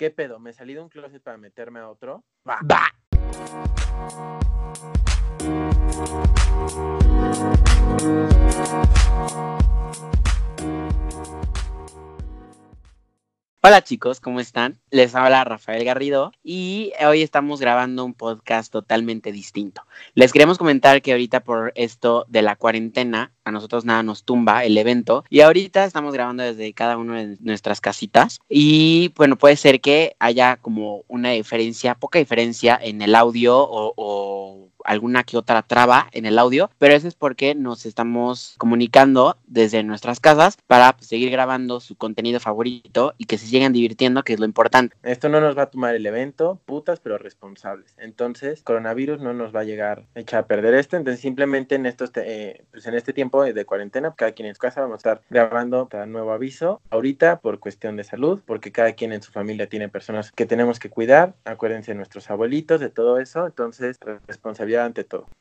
¿Qué pedo? ¿Me salí de un closet para meterme a otro? Va. Hola chicos, ¿cómo están? Les habla Rafael Garrido y hoy estamos grabando un podcast totalmente distinto. Les queremos comentar que ahorita por esto de la cuarentena, a nosotros nada nos tumba el evento y ahorita estamos grabando desde cada una de nuestras casitas y bueno, puede ser que haya como una diferencia, poca diferencia en el audio o, o alguna que otra traba en el audio, pero eso es porque nos estamos comunicando desde nuestras casas para pues, seguir grabando su contenido favorito y que se sigan divirtiendo, que es lo importante. Esto no nos va a tomar el evento, putas, pero responsables. Entonces, coronavirus no nos va a llegar a echar a perder esto, entonces simplemente en estos eh, pues en este tiempo de cuarentena, cada quien en su casa vamos a estar grabando cada nuevo aviso. Ahorita por cuestión de salud, porque cada quien en su familia tiene personas que tenemos que cuidar. Acuérdense de nuestros abuelitos, de todo eso. Entonces, responsabilidad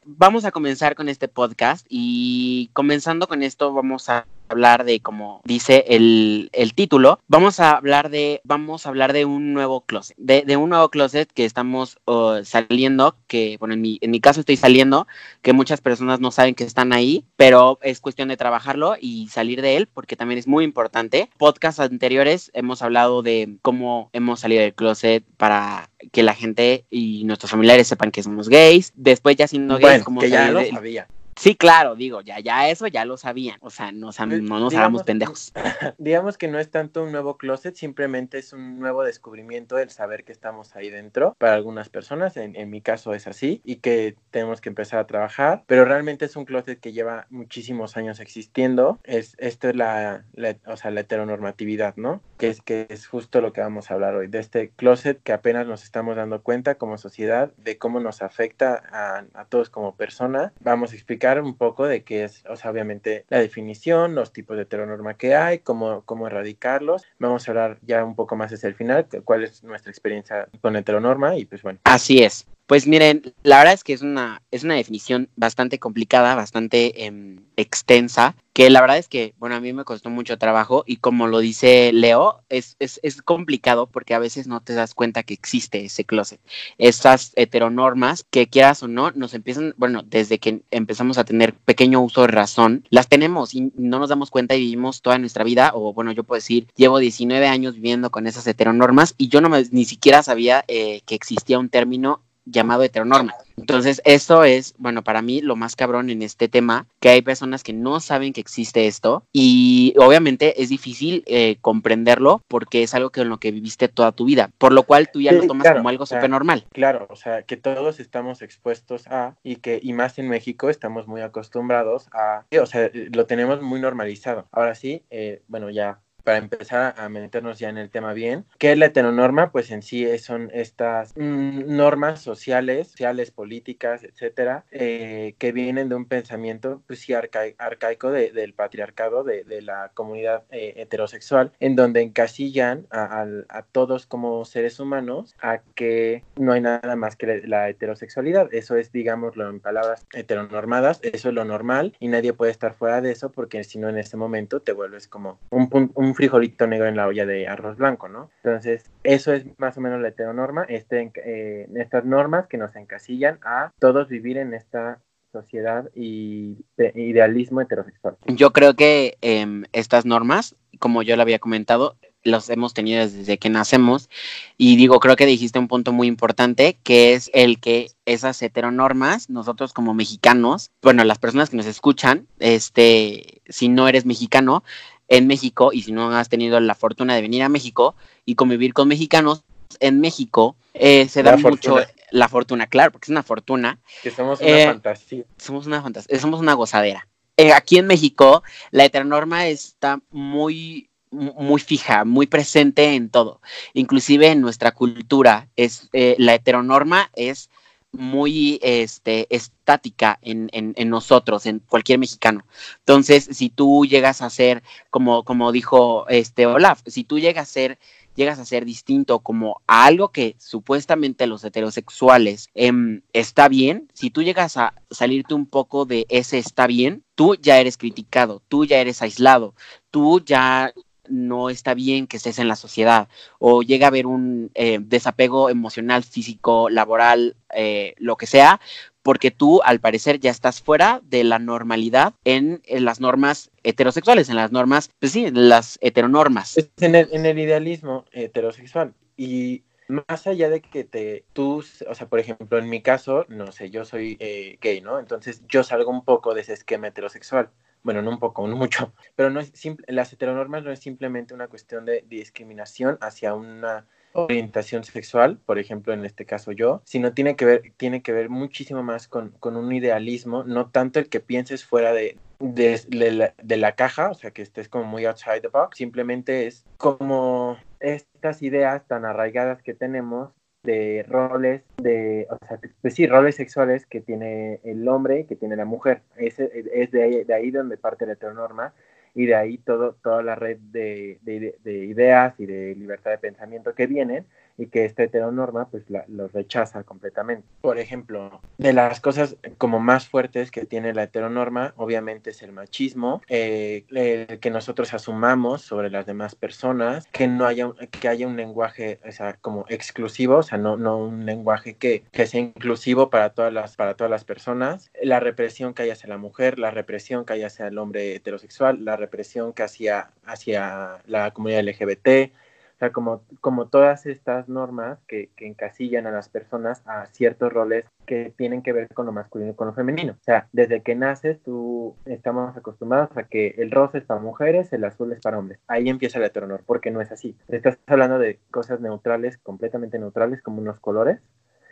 Vamos a comenzar con este podcast y comenzando con esto vamos a hablar de, como dice el, el, título, vamos a hablar de, vamos a hablar de un nuevo closet, de, de un nuevo closet que estamos uh, saliendo, que, bueno, en mi, en mi caso estoy saliendo, que muchas personas no saben que están ahí, pero es cuestión de trabajarlo y salir de él, porque también es muy importante. Podcasts anteriores hemos hablado de cómo hemos salido del closet para que la gente y nuestros familiares sepan que somos gays. Después ya siendo gays, bueno, como que ya lo sabía. Sí, claro, digo, ya, ya eso ya lo sabían. O sea, no, no nos hagamos pendejos. Digamos que no es tanto un nuevo closet, simplemente es un nuevo descubrimiento el saber que estamos ahí dentro. Para algunas personas, en, en, mi caso es así, y que tenemos que empezar a trabajar. Pero realmente es un closet que lleva muchísimos años existiendo. Es, esto es la, la, o sea, la heteronormatividad, ¿no? Que es, que es justo lo que vamos a hablar hoy, de este closet que apenas nos estamos dando cuenta como sociedad, de cómo nos afecta a, a todos como personas. Vamos a explicar un poco de qué es, o sea, obviamente la definición, los tipos de heteronorma que hay, cómo, cómo erradicarlos. Vamos a hablar ya un poco más hacia el final, cuál es nuestra experiencia con heteronorma y pues bueno. Así es. Pues miren, la verdad es que es una, es una definición bastante complicada, bastante eh, extensa, que la verdad es que, bueno, a mí me costó mucho trabajo y como lo dice Leo, es, es, es complicado porque a veces no te das cuenta que existe ese closet. Estas heteronormas que quieras o no, nos empiezan, bueno, desde que empezamos a tener pequeño uso de razón, las tenemos y no nos damos cuenta y vivimos toda nuestra vida, o bueno, yo puedo decir, llevo 19 años viviendo con esas heteronormas y yo no me, ni siquiera sabía eh, que existía un término llamado heteronorma. Entonces, eso es, bueno, para mí lo más cabrón en este tema, que hay personas que no saben que existe esto y obviamente es difícil eh, comprenderlo porque es algo que en lo que viviste toda tu vida, por lo cual tú ya sí, lo tomas claro, como algo o sea, súper normal. Claro, o sea, que todos estamos expuestos a y que, y más en México, estamos muy acostumbrados a, o sea, lo tenemos muy normalizado. Ahora sí, eh, bueno, ya para empezar a meternos ya en el tema bien, ¿qué es la heteronorma? Pues en sí son estas mm, normas sociales, sociales, políticas, etcétera, eh, que vienen de un pensamiento, pues sí, arca arcaico de, del patriarcado, de, la comunidad eh, heterosexual, en donde encasillan a, a, a, todos como seres humanos a que no hay nada más que la heterosexualidad. Eso es, digámoslo en palabras heteronormadas, eso es lo normal y nadie puede estar fuera de eso porque si no en ese momento te vuelves como un, un, un frijolito negro en la olla de arroz blanco, ¿no? Entonces, eso es más o menos la heteronorma, este, eh, estas normas que nos encasillan a todos vivir en esta sociedad y de idealismo heterosexual. Yo creo que eh, estas normas, como yo lo había comentado, los hemos tenido desde que nacemos y digo, creo que dijiste un punto muy importante que es el que esas heteronormas, nosotros como mexicanos, bueno, las personas que nos escuchan, este, si no eres mexicano, en México y si no has tenido la fortuna de venir a México y convivir con mexicanos, en México eh, se da mucho la fortuna, claro, porque es una fortuna. Que somos una eh, fantasía. Somos una fantasía, somos una gozadera. Eh, aquí en México, la heteronorma está muy, muy fija, muy presente en todo. Inclusive en nuestra cultura, es, la heteronorma es muy este, estática en, en, nosotros, en cualquier mexicano. Entonces, si tú llegas a ser, como, como dijo este Olaf, si tú llegas a ser, llegas a ser distinto como a algo que supuestamente los heterosexuales eh, está bien, si tú llegas a salirte un poco de ese está bien, tú ya eres criticado, tú ya eres aislado, tú ya no está bien que estés en la sociedad o llega a haber un eh, desapego emocional, físico, laboral, eh, lo que sea, porque tú al parecer ya estás fuera de la normalidad en, las normas heterosexuales, en las normas, pues sí, las heteronormas. En el, en el idealismo heterosexual. Y más allá de que te, tú, o sea, por ejemplo, en mi caso, no sé, yo soy eh, gay, ¿no? Entonces yo salgo un poco de ese esquema heterosexual. Bueno, no un poco, no mucho. Pero no es simple, las heteronormas no es simplemente una cuestión de discriminación hacia una orientación sexual, por ejemplo, en este caso yo, sino tiene que ver, tiene que ver muchísimo más con, con un idealismo, no tanto el que pienses fuera de, de, de, la, caja, o sea, que estés como muy outside the box, simplemente es como estas ideas tan arraigadas que tenemos de roles, de, o sea, pues sí, roles sexuales que tiene el hombre que tiene la mujer. Es, es de, ahí, de ahí donde parte la heteronorma y de ahí todo, toda la red de, de, ideas y de libertad de pensamiento que vienen y que esta heteronorma pues la, los rechaza completamente. Por ejemplo, de las cosas como más fuertes que tiene la heteronorma, obviamente es el machismo, eh, el que nosotros asumamos sobre las demás personas, que no haya, que haya un lenguaje o sea, como exclusivo, o sea, no, no un lenguaje que, que sea inclusivo para todas, las, para todas las personas, la represión que hay hacia la mujer, la represión que hay hacia el hombre heterosexual, la represión que hacía hacia la comunidad LGBT, o sea, como, como todas estas normas que, que, encasillan a las personas a ciertos roles que tienen que ver con lo masculino y con lo femenino. O sea, desde que naces tú estamos acostumbrados a que el rosa es para mujeres, el azul es para hombres. Ahí empieza el heteronor, porque no es así. Estás hablando de cosas neutrales, completamente neutrales, como unos colores,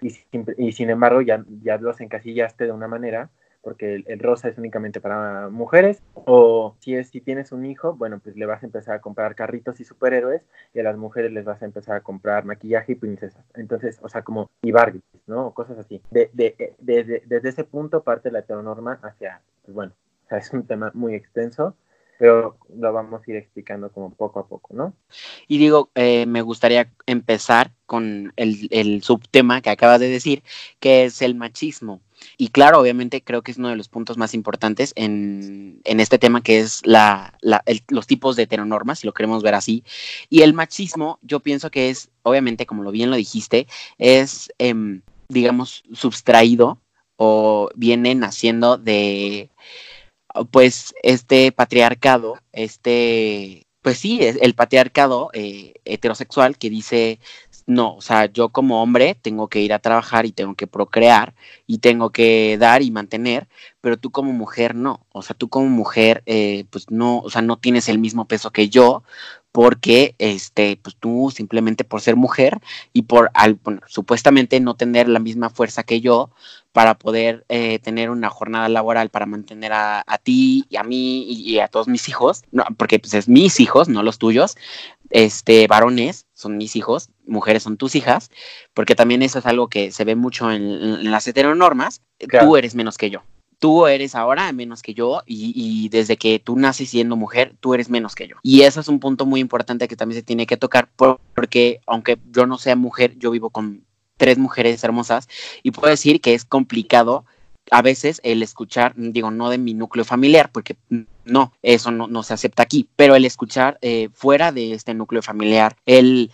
y, y sin embargo ya, ya los encasillaste de una manera porque el, rosa es únicamente para mujeres, o si, es, si tienes un hijo, bueno, pues le vas a empezar a comprar carritos y superhéroes, y a las mujeres les vas a empezar a comprar maquillaje y princesas. Entonces, o sea, como, y Barbies, ¿no? O cosas así. De, de, de, desde ese punto parte la heteronorma hacia, pues bueno, o sea, es un tema muy extenso, pero lo vamos a ir explicando como poco a poco, ¿no? Y digo, eh, me gustaría empezar con el, el, subtema que acabas de decir, que es el machismo. Y claro, obviamente creo que es uno de los puntos más importantes en, en este tema, que es la, la, los tipos de heteronormas, si lo queremos ver así. Y el machismo, yo pienso que es, obviamente, como lo bien lo dijiste, es, eh, digamos, subtraído o viene naciendo de pues este patriarcado, este, pues sí, el patriarcado eh, heterosexual que dice, no, o sea, yo como hombre tengo que ir a trabajar y tengo que procrear y tengo que dar y mantener, pero tú como mujer no, o sea, tú como mujer, eh, pues no, o sea, no tienes el mismo peso que yo, porque este, pues tú simplemente por ser mujer y por al, supuestamente no tener la misma fuerza que yo para poder eh, tener una jornada laboral para mantener a, a ti y a mí y, y, a todos mis hijos, no, porque pues es mis hijos, no los tuyos, este, varones son mis hijos, mujeres son tus hijas, porque también eso es algo que se ve mucho en, en las heteronormas, claro. tú eres menos que yo tú eres ahora menos que yo y, y, desde que tú naces siendo mujer, tú eres menos que yo. Y eso es un punto muy importante que también se tiene que tocar porque aunque yo no sea mujer, yo vivo con tres mujeres hermosas y puedo decir que es complicado a veces el escuchar, digo, no de mi núcleo familiar, porque no, eso no, no se acepta aquí, pero el escuchar eh, fuera de este núcleo familiar, el,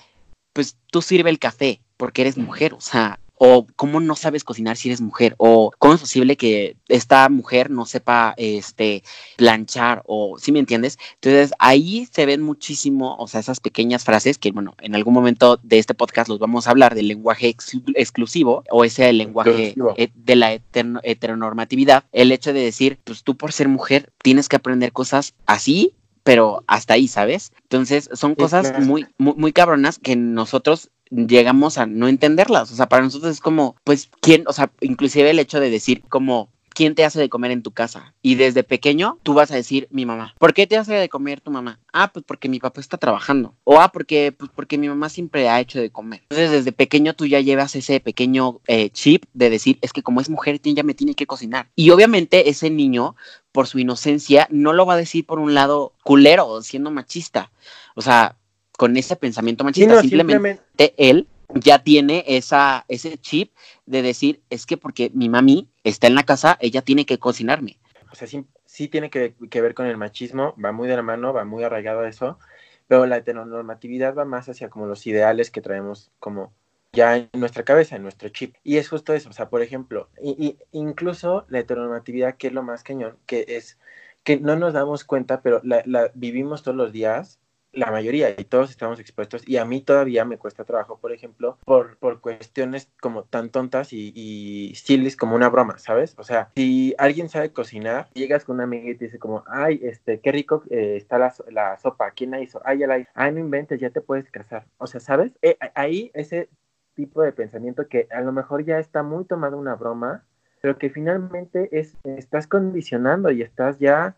pues tú sirve el café porque eres mujer, o sea, o cómo no sabes cocinar si eres mujer, o cómo es posible que esta mujer no sepa este planchar, o si ¿sí me entiendes. Entonces ahí se ven muchísimo, o sea, esas pequeñas frases que, bueno, en algún momento de este podcast los vamos a hablar del lenguaje ex exclusivo o ese lenguaje eh, de la heteronormatividad. El hecho de decir, pues tú por ser mujer tienes que aprender cosas así pero hasta ahí, ¿sabes? Entonces, son cosas muy, muy, muy cabronas que nosotros llegamos a no entenderlas. O sea, para nosotros es como, pues, ¿quién? O sea, inclusive el hecho de decir como, ¿quién te hace de comer en tu casa? Y desde pequeño tú vas a decir mi mamá. ¿Por qué te hace de comer tu mamá? Ah, pues porque mi papá está trabajando. O ah, porque, pues porque mi mamá siempre ha hecho de comer. Entonces desde pequeño tú ya llevas ese pequeño eh, chip de decir, es que como es mujer, ella me tiene que cocinar. Y obviamente ese niño, por su inocencia, no lo va a decir por un lado culero, siendo machista. O sea, con ese pensamiento machista, sí, no, simplemente, simplemente él ya tiene esa, ese chip de decir, es que porque mi mami está en la casa, ella tiene que cocinarme. O sea, sí, sí tiene que, que, ver con el machismo, va muy de la mano, va muy arraigado a eso, pero la heteronormatividad va más hacia como los ideales que traemos como ya en nuestra cabeza, en nuestro chip. Y es justo eso, o sea, por ejemplo, y, incluso la heteronormatividad, que es lo más cañón, que es que no nos damos cuenta, pero la, la vivimos todos los días la mayoría y todos estamos expuestos y a mí todavía me cuesta trabajo, por ejemplo, por, por cuestiones como tan tontas y, y como una broma, ¿sabes? O sea, si alguien sabe cocinar, llegas con una amiga y te dice como, ay, este, qué rico eh, está la, la, sopa, ¿quién la hizo? Ay, ya la hizo. Ay, no inventes, ya te puedes casar. O sea, ¿sabes? Eh, ahí ese tipo de pensamiento que a lo mejor ya está muy tomado una broma, pero que finalmente es, estás condicionando y estás ya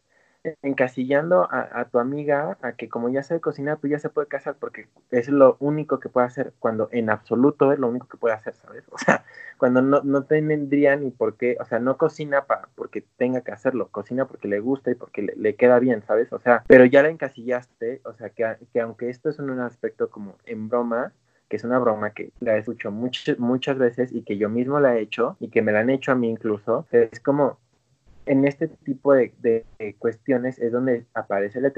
encasillando a, tu amiga a que como ya sabe cocinar, pues ya se puede casar porque es lo único que puede hacer, cuando en absoluto es lo único que puede hacer, ¿sabes? O sea, cuando no, no tendría ni por qué, o sea, no cocina para porque tenga que hacerlo, cocina porque le gusta y porque le, queda bien, ¿sabes? O sea, pero ya la encasillaste, o sea, que, que aunque esto es un aspecto como en broma, que es una broma que la escucho muchas, muchas veces y que yo mismo la he hecho y que me la han hecho a mí incluso, es como en este tipo de, cuestiones es donde aparece la,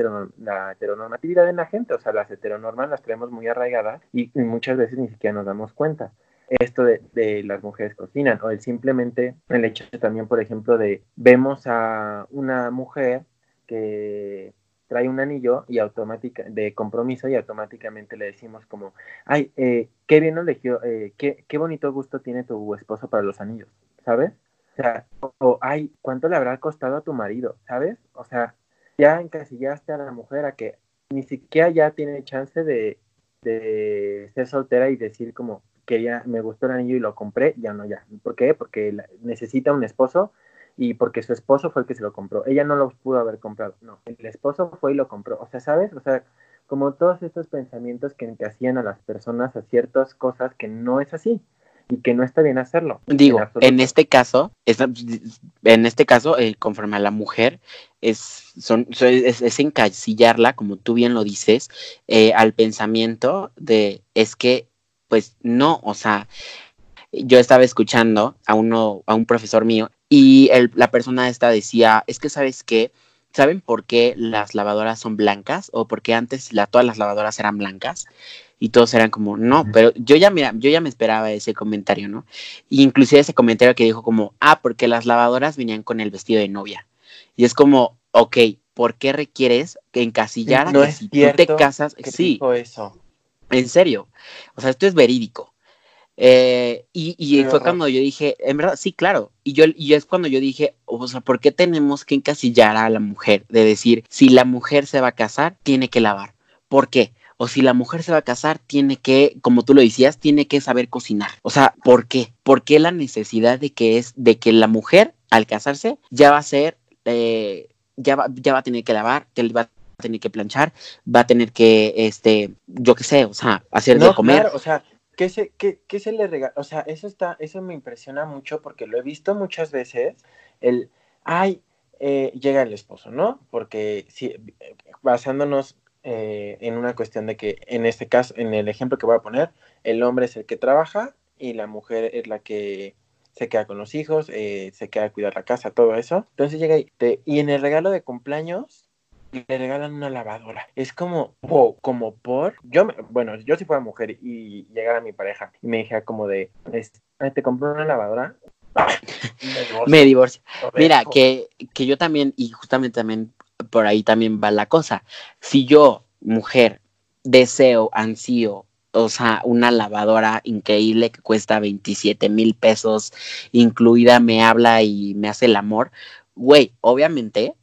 heteronormatividad en la gente, o sea, las heteronormas las tenemos muy arraigadas y, muchas veces ni siquiera nos damos cuenta. Esto de, las mujeres cocinan, o el simplemente el hecho también, por ejemplo, de vemos a una mujer que trae un anillo y automática, de compromiso y automáticamente le decimos como, ay, eh, qué bien eligió, eh, qué, qué bonito gusto tiene tu esposo para los anillos, ¿sabes? O sea, o, ay, ¿cuánto le habrá costado a tu marido? ¿Sabes? O sea, ya encasillaste a la mujer a que ni siquiera ya tiene chance de, de ser soltera y decir como que ya me gustó el anillo y lo compré, ya no, ya. ¿Por qué? Porque necesita un esposo y porque su esposo fue el que se lo compró. Ella no lo pudo haber comprado, no, el esposo fue y lo compró. O sea, ¿sabes? O sea, como todos estos pensamientos que hacían a las personas a ciertas cosas que no es así y que no está bien hacerlo. Digo, en, este caso, es, en este caso, eh, conforme a la mujer, es, son, es, encasillarla, como tú bien lo dices, eh, al pensamiento de es que, pues no, o sea, yo estaba escuchando a uno, a un profesor mío, y la persona esta decía, es que sabes qué, ¿saben por qué las lavadoras son blancas? O por qué antes la, todas las lavadoras eran blancas y todos eran como, no, pero yo ya, mira, yo ya me esperaba ese comentario, ¿no? Y inclusive ese comentario que dijo como, ah, porque las lavadoras venían con el vestido de novia. Y es como, ok, ¿por qué requieres que encasillar a que si tú te casas? sí. eso. En serio. O sea, esto es verídico. Eh, y, y fue cuando yo dije, en verdad, sí, claro. Y yo y es cuando yo dije, o sea, ¿por qué tenemos que encasillar a la mujer? De decir, si la mujer se va a casar, tiene que lavar. ¿Por qué? O si la mujer se va a casar, tiene que, como tú lo decías, tiene que saber cocinar. O sea, ¿por qué? ¿Por qué la necesidad de que es de que la mujer al casarse ya va a ser, eh, ya, va, ya va a tener que lavar, que va a tener que planchar, va a tener que, este, yo qué sé, o sea, hacer de comer. Claro, o sea, ¿qué se, qué, qué se le regala? O sea, eso está, eso me impresiona mucho porque lo he visto muchas veces, el, ay, eh, llega el esposo, ¿no? Porque si, basándonos eh, en una cuestión de que en este caso, en el ejemplo que voy a poner, el hombre es el que trabaja y la mujer es la que se queda con los hijos, eh, se queda a cuidar la casa, todo eso. Entonces llega y, y en el regalo de cumpleaños le regalan una lavadora. Es como, wow, como por, yo, bueno, yo si fuera mujer y llegara mi pareja y me dijera como de, te compré una lavadora, me divorcio. Mira, que, que yo también, y justamente también por ahí también va la cosa. Si yo, mujer, deseo, ansío, o sea, una lavadora increíble que cuesta 27 mil pesos, incluida me habla y me hace el amor, güey, obviamente,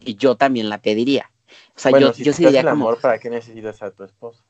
yo también la pediría. O sea, yo, yo sí diría el amor, ¿para qué necesitas a tu esposo?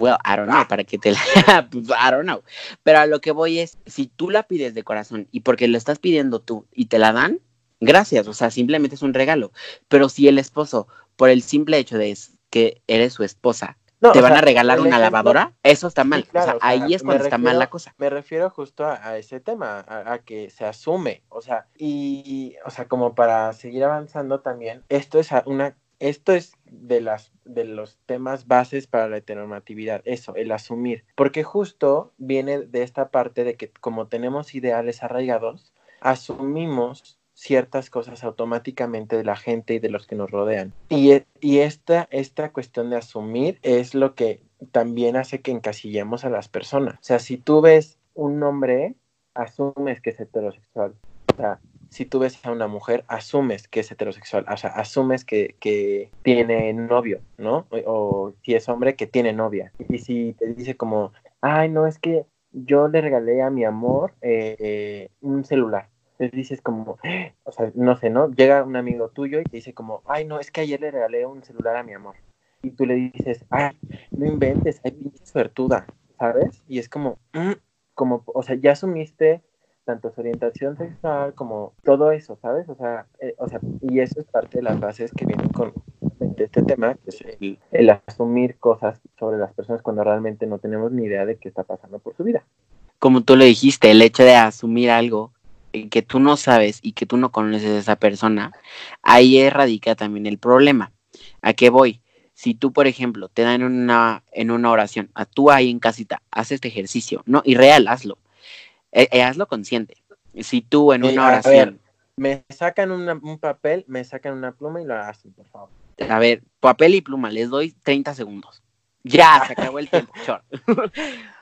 Well, I don't know, para que te la... I don't know. Pero a lo que voy es, si tú la pides de corazón y porque lo estás pidiendo tú y te la dan, gracias, o sea, simplemente es un regalo. Pero si el esposo, por el simple hecho de que eres su esposa, te van a regalar una lavadora, eso está mal. o sea, ahí es cuando está mal la cosa. Me refiero justo a, ese tema, a, que se asume, o sea, y, o sea, como para seguir avanzando también, esto es una, esto es de las, de los temas bases para la heteronormatividad, eso, el asumir, porque justo viene de esta parte de que como tenemos ideales arraigados, asumimos ciertas cosas automáticamente de la gente y de los que nos rodean. Y, e, y esta, esta cuestión de asumir es lo que también hace que encasillemos a las personas. O sea, si tú ves un hombre, asumes que es heterosexual. O sea, si tú ves a una mujer, asumes que es heterosexual, o sea, asumes que, que tiene novio, ¿no? O, si es hombre, que tiene novia. Y si te dice como, ay, no, es que yo le regalé a mi amor eh, un celular. Entonces dices como, o sea, no sé, ¿no? Llega un amigo tuyo y te dice como, ay, no, es que ayer le regalé un celular a mi amor. Y tú le dices, ay, no inventes, hay pinche suertuda, ¿sabes? Y es como, mm", como, o sea, ya asumiste tanto su orientación sexual como todo eso, ¿sabes? O sea, eh, o sea, y eso es parte de las bases que vienen con este tema, que es el, el, asumir cosas sobre las personas cuando realmente no tenemos ni idea de qué está pasando por su vida. Como tú lo dijiste, el hecho de asumir algo que tú no sabes y que tú no conoces a esa persona, ahí radica también el problema. ¿A qué voy? Si tú, por ejemplo, te dan una, en una oración, a tú ahí en casita, haz este ejercicio, no, y real, hazlo. Eh, eh, hazlo consciente. Si tú en una oración. me sacan un papel, me sacan una pluma y lo hacen, por favor. A ver, papel y pluma, les doy 30 segundos. Ya, se acabó el tiempo.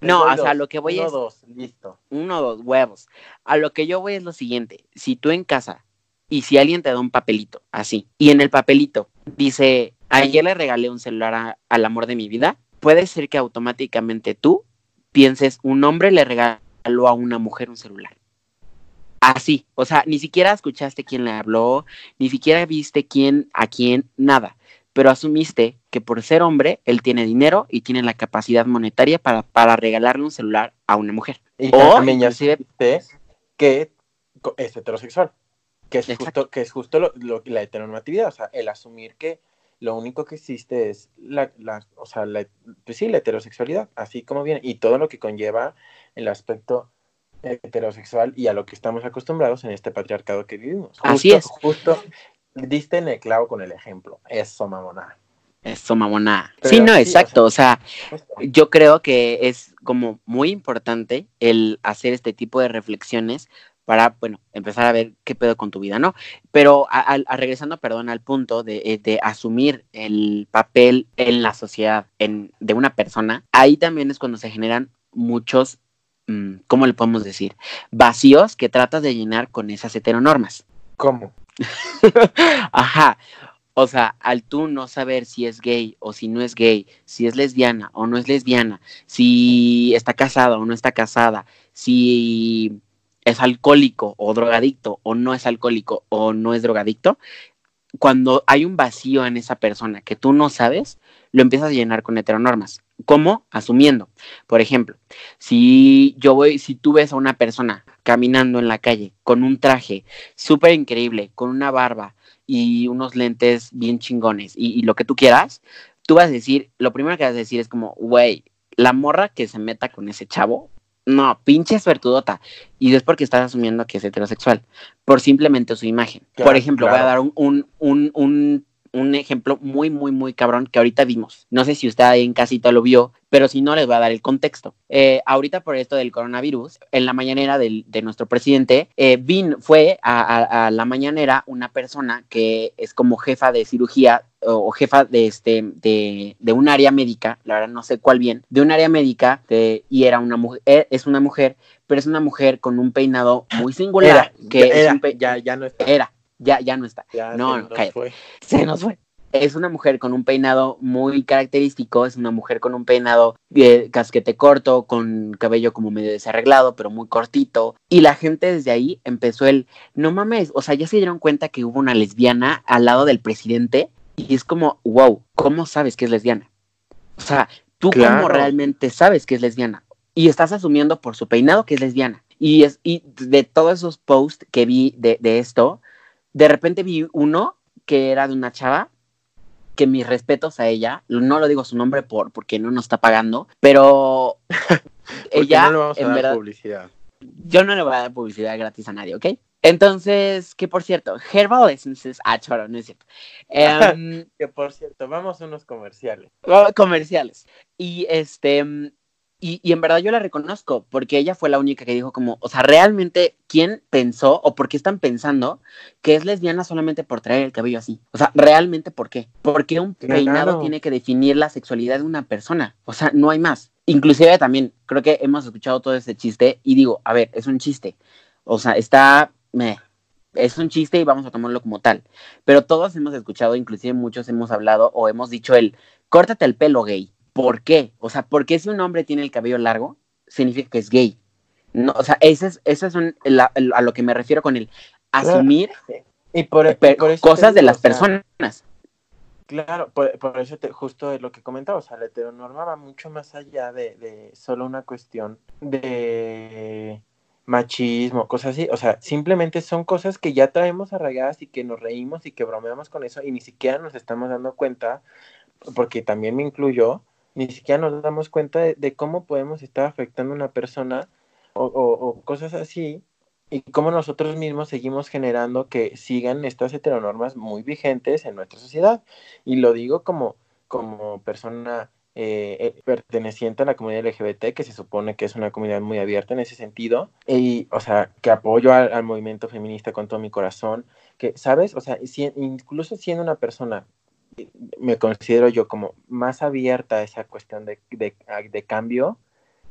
no, o sea, lo que voy uno, es. dos, listo. Uno, dos, huevos. A lo que yo voy es lo siguiente: si tú en casa y si alguien te da un papelito, así, y en el papelito dice, ayer le regalé un celular al amor de mi vida, puede ser que automáticamente tú pienses, un hombre le regaló a una mujer un celular. Así, o sea, ni siquiera escuchaste quién le habló, ni siquiera viste quién, a quién, nada, pero asumiste que por ser hombre, él tiene dinero y tiene la capacidad monetaria para, para regalarle un celular a una mujer. Y o también ya que es heterosexual, que es justo, que es justo lo, la heteronormatividad, o sea, el asumir que lo único que existe es la, la o sea, la, pues sí, la heterosexualidad, así como viene, y todo lo que conlleva el aspecto heterosexual y a lo que estamos acostumbrados en este patriarcado que vivimos. Así es. Justo diste en el clavo con el ejemplo. Eso, mamona. Eso, mamona. sí, no, exacto. O sea, yo creo que es como muy importante el hacer este tipo de reflexiones para, bueno, empezar a ver qué pedo con tu vida, ¿no? Pero a, regresando, perdón, al punto de, eh, de, asumir el papel en la sociedad en, de una persona, ahí también es cuando se generan muchos Mm, ¿cómo le podemos decir? Vacíos que tratas de llenar con esas heteronormas. ¿Cómo? Ajá. O sea, al tú no saber si es gay o si no es gay, si es lesbiana o no es lesbiana, si está casada o no está casada, si es alcohólico o drogadicto o no es alcohólico o no es drogadicto, cuando hay un vacío en esa persona que tú no sabes, lo empiezas a llenar con heteronormas. ¿Cómo? Asumiendo. Por ejemplo, si yo voy, si tú ves a una persona caminando en la calle con un traje súper increíble, con una barba y unos lentes bien chingones y, lo que tú quieras, tú vas a decir, lo primero que vas a decir es como, güey, la morra que se meta con ese chavo, no, pinche suertudota. Y es porque estás asumiendo que es heterosexual, por simplemente su imagen. por ejemplo, voy a dar un, un, un, un un ejemplo muy, muy, muy cabrón que ahorita vimos. No sé si usted ahí en casita lo vio, pero si no, les voy a dar el contexto. Eh, ahorita por esto del coronavirus, en la mañanera de nuestro presidente, eh, Vin fue a, la mañanera una persona que es como jefa de cirugía o, jefa de este de, de, un área médica, la verdad no sé cuál bien, de un área médica y era una mujer, eh, es una mujer, pero es una mujer con un peinado muy singular que ya, ya no está. Era, ya, ya no está. no, se nos fue. Se nos fue. Es una mujer con un peinado muy característico, es una mujer con un peinado de casquete corto, con cabello como medio desarreglado, pero muy cortito. Y la gente desde ahí empezó el, no mames, o sea, ya se dieron cuenta que hubo una lesbiana al lado del presidente y es como, wow, ¿cómo sabes que es lesbiana? O sea, tú cómo realmente sabes que es lesbiana y estás asumiendo por su peinado que es lesbiana. Y, es, y de todos esos posts que vi de, de esto, de repente vi uno que era de una chava que mis respetos a ella, no lo digo su nombre por porque no nos está pagando, pero ella no en verdad publicidad. Yo no le voy a dar publicidad gratis a nadie, ¿ok? Entonces, que por cierto, Herbal Essences, ah, choro, no es cierto. Em, que por cierto, vamos a unos comerciales. Comerciales. Y este, y, y, en verdad yo la reconozco, porque ella fue la única que dijo como, o sea, realmente, ¿quién pensó o por qué están pensando que es lesbiana solamente por traer el cabello así? O sea, ¿realmente por qué? Porque un peinado tiene que definir la sexualidad de una persona. O sea, no hay más. Inclusive también, creo que hemos escuchado todo ese chiste y digo, a ver, es un chiste. O sea, está... Meh, es un chiste y vamos a tomarlo como tal. Pero todos hemos escuchado, inclusive muchos hemos hablado o hemos dicho el, córtate el pelo gay. ¿Por qué? O sea, porque si un hombre tiene el cabello largo, significa que es gay. No, o sea, ese es, ese es a lo que me refiero con el asumir y por, cosas de las personas. Claro, por, eso te, justo es lo que comentaba, o sea, la heteronorma va mucho más allá de, de solo una cuestión de machismo, cosas así, o sea, simplemente son cosas que ya traemos arraigadas y que nos reímos y que bromeamos con eso y ni siquiera nos estamos dando cuenta, porque también me incluyo, ni siquiera nos damos cuenta de, cómo podemos estar afectando a una persona o, cosas así y cómo nosotros mismos seguimos generando que sigan estas heteronormas muy vigentes en nuestra sociedad. Y lo digo como, como persona eh, eh, perteneciente a la comunidad LGBT, que se supone que es una comunidad muy abierta en ese sentido, y, o sea, que apoyo al, movimiento feminista con todo mi corazón, que, ¿sabes? O sea, incluso siendo una persona, me considero yo como más abierta a esa cuestión de, de, de cambio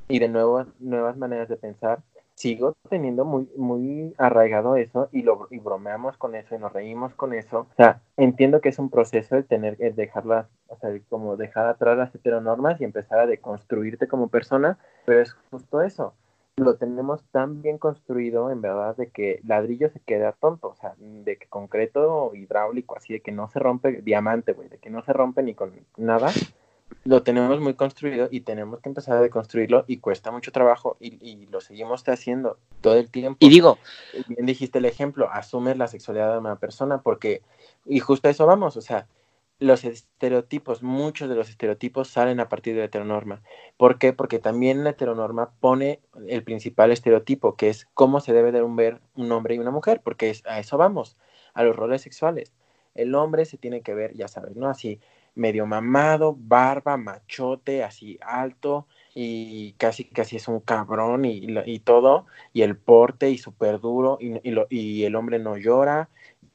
y de nuevo, nuevas maneras de pensar, sigo teniendo muy, muy arraigado eso y, lo, y bromeamos con eso y nos reímos con eso. O sea, entiendo que es un proceso el tener que dejarlas, o sea, como dejar atrás las heteronormas y empezar a deconstruirte como persona, pero es justo eso. Lo tenemos tan bien construido, en verdad, de que ladrillo se queda tonto, o sea, de que concreto hidráulico, así de que no se rompe diamante, güey, de que no se rompe ni con nada lo tenemos muy construido y tenemos que empezar a deconstruirlo y cuesta mucho trabajo y, lo seguimos haciendo todo el tiempo. Y digo, bien dijiste el ejemplo, asumes la sexualidad de una persona porque, y justo a eso vamos, o sea, los estereotipos, muchos de los estereotipos salen a partir de la heteronorma. ¿Por qué? Porque también la heteronorma pone el principal estereotipo, que es cómo se debe de ver un hombre y una mujer, porque a eso vamos, a los roles sexuales. El hombre se tiene que ver, ya sabes, ¿no? Así, medio mamado, barba, machote, así alto y casi casi es un cabrón y, y todo, y el porte y súper duro y, y, el hombre no llora,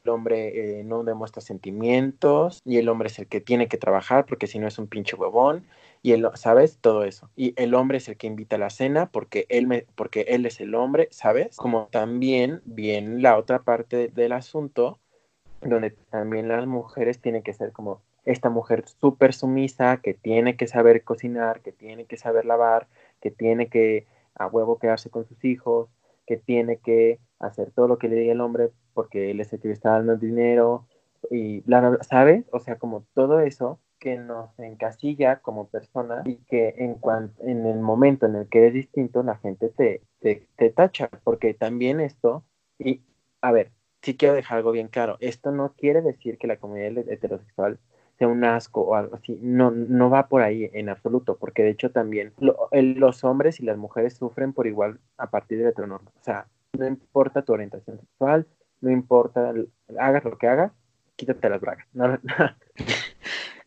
el hombre eh, no demuestra sentimientos y el hombre es el que tiene que trabajar porque si no es un pinche huevón y él, ¿sabes? Todo eso. Y el hombre es el que invita a la cena porque él, me, porque él es el hombre, ¿sabes? Como también bien la otra parte del asunto donde también las mujeres tienen que ser como esta mujer súper sumisa que tiene que saber cocinar, que tiene que saber lavar, que tiene que a huevo quedarse con sus hijos, que tiene que hacer todo lo que le diga el hombre porque él es el que le está dando el dinero y bla, bla, bla, ¿sabes? O sea, como todo eso que nos encasilla como persona y que en, en el momento en el que eres distinto la gente te, te, te tacha, porque también esto, y a ver, sí quiero dejar algo bien claro, esto no quiere decir que la comunidad heterosexual sea un asco o algo así. No, no va por ahí en absoluto, porque de hecho también los hombres y las mujeres sufren por igual a partir de heteronorma. O sea, no importa tu orientación sexual, no importa, hagas lo que hagas, quítate las bragas.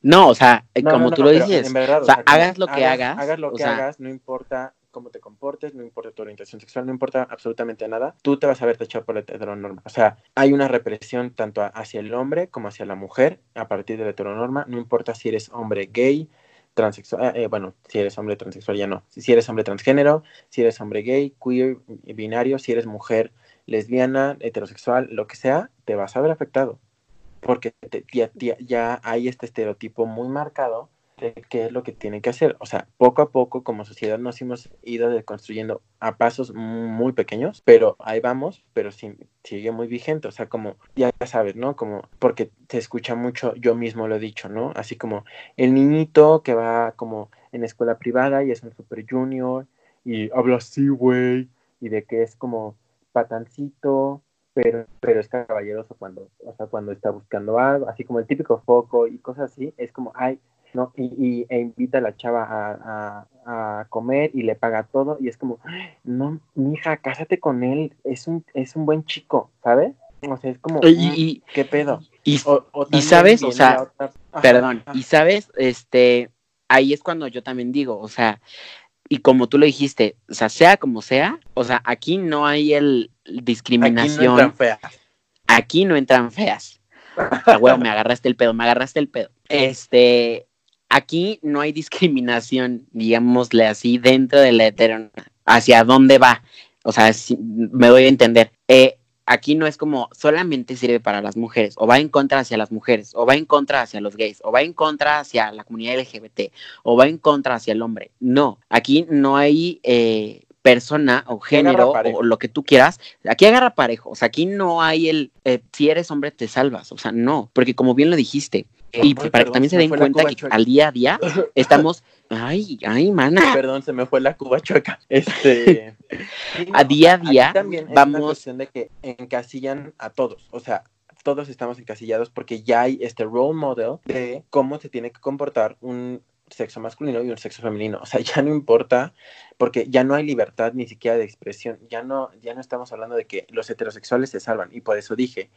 No, o sea, como tú lo dices, o sea, hagas lo que hagas. Hagas lo que hagas, no importa cómo te comportes, no importa tu orientación sexual, no importa absolutamente nada, tú te vas a ver tachado por la heteronorma. O sea, hay una represión tanto hacia el hombre como hacia la mujer a partir de la heteronorma, no importa si eres hombre gay, transexual, eh, bueno, si eres hombre transexual ya no, si eres hombre transgénero, si eres hombre gay, queer, binario, si eres mujer lesbiana, heterosexual, lo que sea, te vas a ver afectado. Porque ya, ya hay este estereotipo muy marcado qué es lo que tiene que hacer. O sea, poco a poco como sociedad nos hemos ido deconstruyendo a pasos muy pequeños, pero ahí vamos, pero sigue muy vigente. O sea, como ya sabes, ¿no? Como porque se escucha mucho, yo mismo lo he dicho, ¿no? Así como el niñito que va como en escuela privada y es un super junior y habla así, güey, y de que es como patancito, pero, pero es caballeroso cuando, o sea, cuando está buscando algo, así como el típico foco y cosas así, es como, ay, ¿no? Y, e invita a la chava a, comer y le paga todo y es como, no, mija, cásate con él, es un, es un buen chico, ¿sabes? O sea, es como, y, ¿qué pedo? Y, sabes, o sea, perdón, y sabes, este, ahí es cuando yo también digo, o sea, y como tú lo dijiste, o sea, sea como sea, o sea, aquí no hay el discriminación. Aquí no entran feas. Aquí no entran feas. Ah, me agarraste el pedo, me agarraste el pedo. Este, aquí no hay discriminación, digámosle así, dentro de la hetero, hacia dónde va. O sea, me doy a entender. Eh, aquí no es como solamente sirve para las mujeres, o va en contra hacia las mujeres, o va en contra hacia los gays, o va en contra hacia la comunidad LGBT, o va en contra hacia el hombre. No, aquí no hay eh, persona o género o lo que tú quieras. Aquí agarra parejo, o sea, aquí no hay el eh, si eres hombre te salvas, o sea, no, porque como bien lo dijiste, y para que también se den cuenta que al día a día estamos. Ay, ay, mana. Perdón, se me fue la cuba chueca. Este. a día a día también vamos. Es cuestión de que encasillan a todos. O sea, todos estamos encasillados porque ya hay este role model de cómo se tiene que comportar un sexo masculino y un sexo femenino. O sea, ya no importa porque ya no hay libertad ni siquiera de expresión. Ya no, ya no estamos hablando de que los heterosexuales se salvan. Y por eso dije,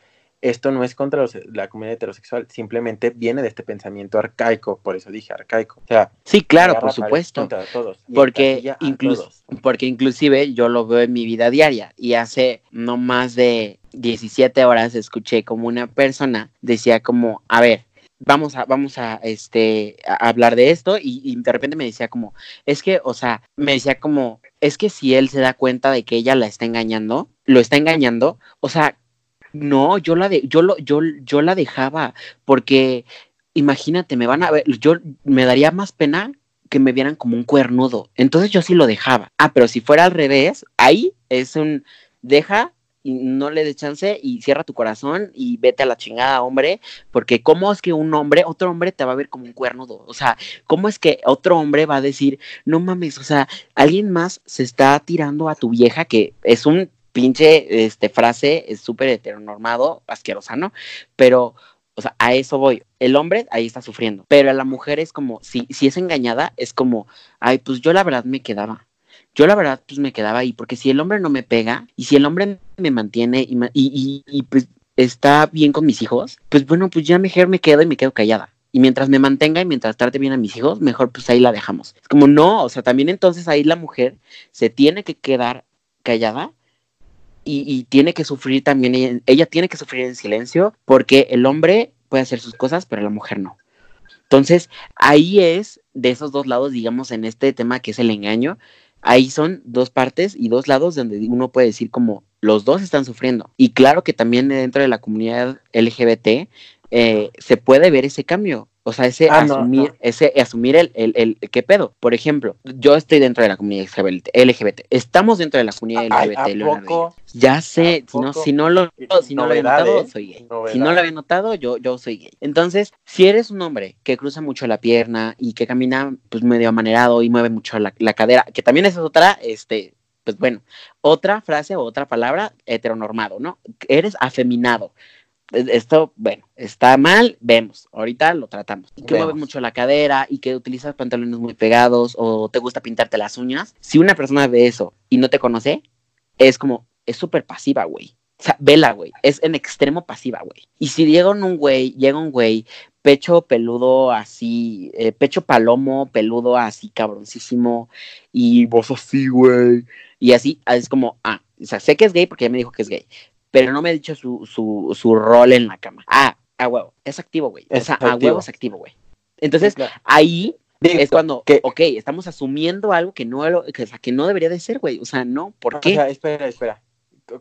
esto no es contra la comunidad heterosexual, simplemente viene de este pensamiento arcaico, por eso dije arcaico. O sea, sí, claro, por supuesto. Todos, porque, incluso, porque inclusive yo lo veo en mi vida diaria y hace no más de 17 horas escuché como una persona decía como, a ver, vamos a, vamos a, este, a hablar de esto y, y, de repente me decía como, es que, o sea, me decía como, es que si él se da cuenta de que ella la está engañando, lo está engañando, o sea, no, yo la de, yo lo, yo, yo la dejaba, porque imagínate, me van a ver, yo me daría más pena que me vieran como un cuernudo. Entonces yo sí lo dejaba. Ah, pero si fuera al revés, ahí es un deja y no le des chance y cierra tu corazón y vete a la chingada, hombre, porque cómo es que un hombre, otro hombre te va a ver como un cuernudo, o sea, cómo es que otro hombre va a decir, no mames, o sea, alguien más se está tirando a tu vieja que es un pinche este, frase es súper heteronormado, asquerosa, ¿no? Pero, o sea, a eso voy. El hombre ahí está sufriendo, pero a la mujer es como, si, si es engañada, es como, ay, pues yo la verdad me quedaba. Yo la verdad pues me quedaba ahí, porque si el hombre no me pega y si el hombre me mantiene y, y, y, pues está bien con mis hijos, pues bueno, pues ya mejor me quedo y me quedo callada. Y mientras me mantenga y mientras trate bien a mis hijos, mejor pues ahí la dejamos. Es como no, o sea, también entonces ahí la mujer se tiene que quedar callada y, tiene que sufrir también, ella, tiene que sufrir en silencio porque el hombre puede hacer sus cosas, pero la mujer no. Entonces, ahí es de esos dos lados, digamos, en este tema que es el engaño, ahí son dos partes y dos lados donde uno puede decir como los dos están sufriendo. Y claro que también dentro de la comunidad LGBT eh, se puede ver ese cambio. O sea, ese ah, asumir, ese asumir el, el, el, qué pedo. Por ejemplo, yo estoy dentro de la comunidad LGBT. Estamos dentro de la comunidad LGBT. ya sé, si no, si no lo, si no lo había notado, soy gay. Si no lo había notado, yo, yo soy gay. Entonces, si eres un hombre que cruza mucho la pierna y que camina pues medio amanerado y mueve mucho la, la cadera, que también es otra, este, pues bueno, otra frase o otra palabra heteronormado, ¿no? Eres afeminado esto, bueno, está mal, vemos, ahorita lo tratamos. Y que mueves mucho la cadera y que utilizas pantalones muy pegados o te gusta pintarte las uñas. Si una persona ve eso y no te conoce, es como, es súper pasiva, güey. O sea, vela, güey. Es en extremo pasiva, güey. Y si llega un güey, llega un güey, pecho peludo así, eh, pecho palomo, peludo así, cabroncísimo, y vos así, güey. Y así, es como, ah, o sea, sé que es gay porque ya me dijo que es gay pero no me ha dicho su, su, su rol en la cama. Ah, a huevo, es activo, güey. O sea, a huevo es activo, güey. Entonces, ahí es cuando, que, ok, estamos asumiendo algo que no, que, que no debería de ser, güey. O sea, no, ¿por qué? O sea, espera, espera.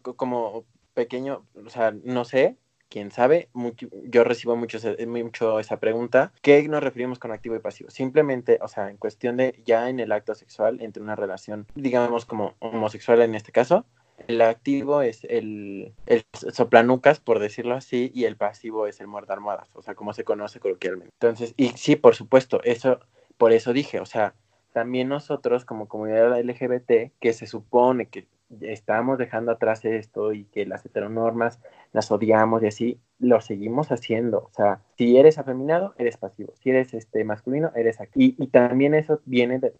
Como pequeño, o sea, no sé, quién sabe, yo recibo mucho, mucho esa pregunta. ¿Qué nos referimos con activo y pasivo? Simplemente, o sea, en cuestión de ya en el acto sexual, entre una relación, digamos como homosexual en este caso, el activo es el, el, soplanucas, por decirlo así, y el pasivo es el muerto armadas, o sea, como se conoce coloquialmente. Entonces, y sí, por supuesto, eso, por eso dije, o sea, también nosotros como comunidad LGBT, que se supone que estamos dejando atrás esto y que las heteronormas las odiamos y así, lo seguimos haciendo. O sea, si eres afeminado, eres pasivo. Si eres este masculino, eres aquí. Y, también eso viene de,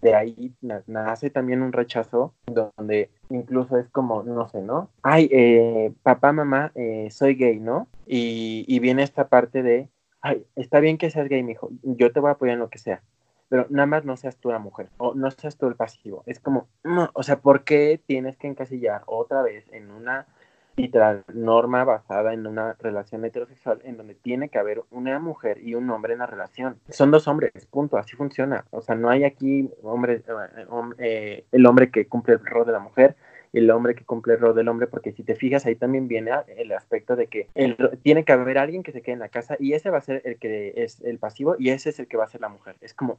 de, ahí, nace también un rechazo donde incluso es como, no sé, ¿no? Ay, eh, papá, mamá, eh, soy gay, ¿no? Y, y viene esta parte de, ay, está bien que seas gay, mijo, yo te voy a apoyar en lo que sea pero nada más no seas tú la mujer o no seas tú el pasivo. Es como, no, o sea, ¿por qué tienes que encasillar otra vez en una norma basada en una relación heterosexual en donde tiene que haber una mujer y un hombre en la relación? Son dos hombres, punto, así funciona. O sea, no hay aquí hombre, eh, eh, el hombre que cumple el rol de la mujer el hombre que cumple el rol del hombre, porque si te fijas ahí también viene el aspecto de que tiene que haber alguien que se quede en la casa y ese va a ser el que es el pasivo y ese es el que va a ser la mujer. Es como,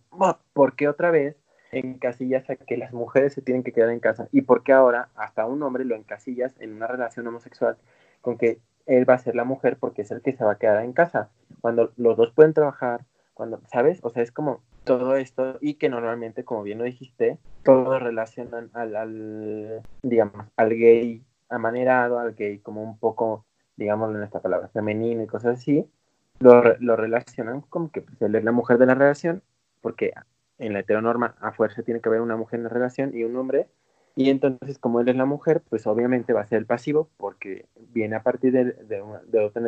¿por qué otra vez encasillas a que las mujeres se tienen que quedar en casa? ¿Y por qué ahora hasta un hombre lo encasillas en una relación homosexual con que él va a ser la mujer porque es el que se va a quedar en casa? Cuando los dos pueden trabajar, cuando, ¿sabes? O sea, es como todo esto y que normalmente, como bien lo dijiste, todo relacionan al, al digamos, al gay amanerado, al gay como un poco, digamos en esta palabra, femenino y cosas así, lo, lo relacionan como que pues, él es la mujer de la relación, porque en la heteronorma a fuerza tiene que haber una mujer en la relación y un hombre, y entonces como él es la mujer, pues obviamente va a ser el pasivo, porque viene a partir de, de, de otra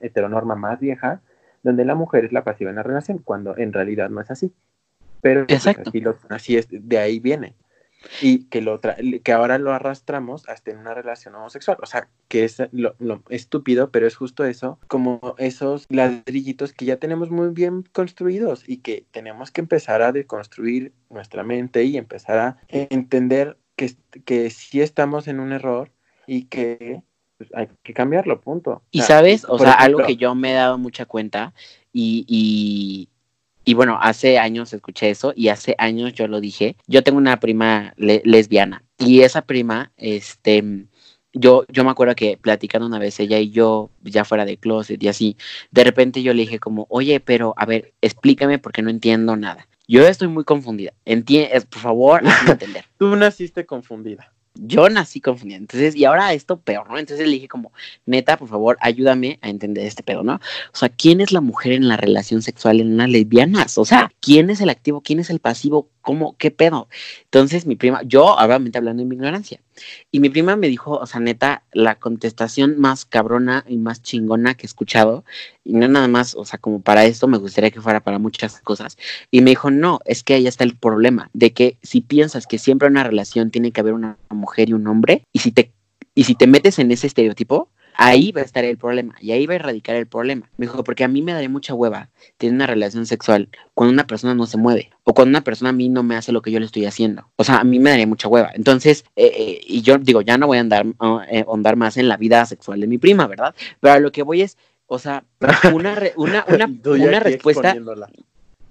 heteronorma más vieja, donde la mujer es la pasiva en la relación, cuando en realidad no es así. Pero pues, Exacto. Así, es, de ahí viene. Y que, lo que ahora lo arrastramos hasta en una relación homosexual. O sea, que es lo, estúpido, pero es justo eso, como esos ladrillitos que ya tenemos muy bien construidos y que tenemos que empezar a deconstruir nuestra mente y empezar a entender que, que sí estamos en un error y que pues, hay que cambiarlo, punto. Y sabes, o sea, algo que yo me he dado mucha cuenta y, y, bueno, hace años escuché eso y hace años yo lo dije. Yo tengo una prima lesbiana y esa prima, este, yo, yo me acuerdo que platicando una vez ella y yo, ya fuera de closet y así, de repente yo le dije como, oye, pero a ver, explícame porque no entiendo nada. Yo estoy muy confundida. Entiende, por favor, hazme entender. Tú naciste confundida yo nací confundida. Entonces, y ahora esto peor, ¿no? Entonces le dije como, neta, por favor, ayúdame a entender este pedo, ¿no? O sea, ¿quién es la mujer en la relación sexual en unas lesbianas? O sea, ¿quién es el activo? ¿Quién es el pasivo? ¿Cómo? ¿Qué pedo? Entonces mi prima, yo obviamente hablando en mi ignorancia, y mi prima me dijo, o sea, neta, la contestación más cabrona y más chingona que he escuchado, y no nada más, o sea, como para esto me gustaría que fuera para muchas cosas, y me dijo, no, es que ahí está el problema, de que si piensas que siempre en una relación tiene que haber una mujer y un hombre, y si te, y si te metes en ese estereotipo, Ahí va a estar el problema y ahí va a erradicar el problema. Me dijo, porque a mí me daría mucha hueva tener una relación sexual cuando una persona no se mueve o cuando una persona a mí no me hace lo que yo le estoy haciendo. O sea, a mí me daría mucha hueva. Entonces, eh, eh, y yo digo, ya no voy a andar, eh, andar más en la vida sexual de mi prima, ¿verdad? Pero a lo que voy es, o sea, una, una, una, una respuesta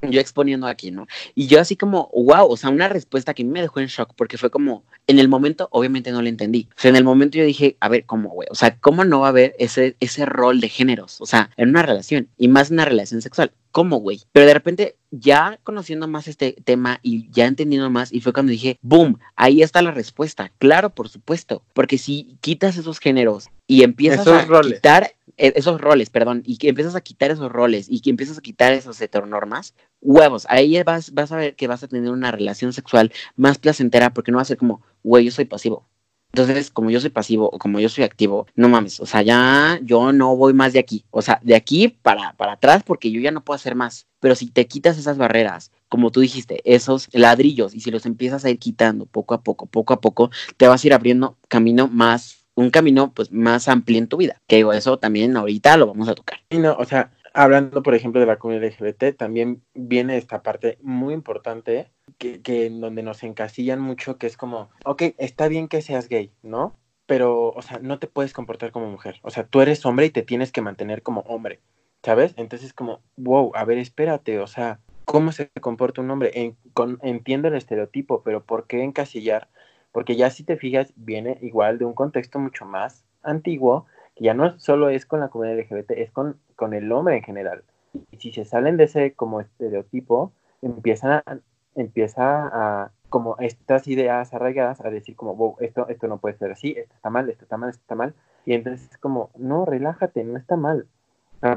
yo exponiendo aquí, ¿no? Y yo así como, wow, o sea, una respuesta que me dejó en shock, porque fue como, en el momento, obviamente no la entendí. O sea, en el momento yo dije, a ver, ¿cómo, güey? O sea, ¿cómo no va a haber ese, ese rol de géneros? O sea, en una relación, y más en una relación sexual. ¿Cómo, güey? Pero de repente, ya conociendo más este tema y ya entendiendo más, y fue cuando dije, boom, ahí está la respuesta. Claro, por supuesto. Porque si quitas esos géneros y empiezas a quitar e, esos roles, perdón, y que empiezas a quitar esos roles y que empiezas a quitar esas heteronormas, huevos, ahí vas, vas a ver que vas a tener una relación sexual más placentera porque no va a ser como, güey, yo soy pasivo. Entonces, como yo soy pasivo o como yo soy activo, no mames, o sea, ya yo no voy más de aquí. O sea, de aquí para, para atrás porque yo ya no puedo hacer más. Pero si te quitas esas barreras, como tú dijiste, esos ladrillos, y si los empiezas a ir quitando poco a poco, poco a poco, te vas a ir abriendo camino más un camino pues más amplio en tu vida. Que digo, eso también ahorita lo vamos a tocar. No, o sea, hablando por ejemplo de la comunidad LGBT, también viene esta parte muy importante que, que en donde nos encasillan mucho, que es como, ok, está bien que seas gay, ¿no? Pero, o sea, no te puedes comportar como mujer. O sea, tú eres hombre y te tienes que mantener como hombre, ¿sabes? Entonces como, wow, a ver, espérate, o sea, ¿cómo se comporta un hombre? En, con, entiendo el estereotipo, pero ¿por qué encasillar porque ya si te fijas, viene igual de un contexto mucho más antiguo, ya no solo es con la comunidad LGBT, es con, con el hombre en general. Y si se salen de ese como estereotipo, empiezan a, empieza a, como estas ideas arraigadas a decir como, wow, esto, esto no puede ser así, esto está mal, esto está mal, esto está mal. Y entonces es como, no, relájate, no está mal.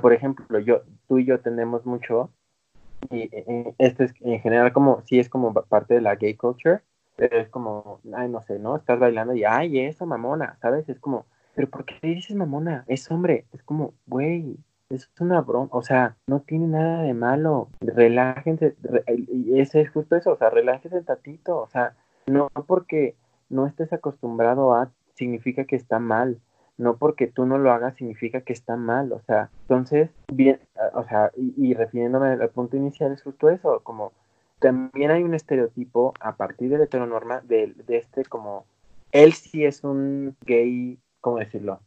por ejemplo, yo, tú y yo tenemos mucho, y esto es en general como, sí es como parte de la gay culture, pero es como, ay, no sé, ¿no? Estás bailando y, ay, eso, mamona, ¿sabes? Es como, pero ¿por qué dices mamona? Es hombre, es como, güey, es una broma, o sea, no tiene nada de malo, relájense, y ese es justo eso, o sea, relájense tantito, o sea, no porque no estés acostumbrado a, significa que está mal, no porque tú no lo hagas significa que está mal, o sea, entonces, bien, o sea, y, refiriéndome al punto inicial es justo eso, como también hay un estereotipo a partir de la heteronorma de, de este como, él sí es un gay, ¿cómo decirlo?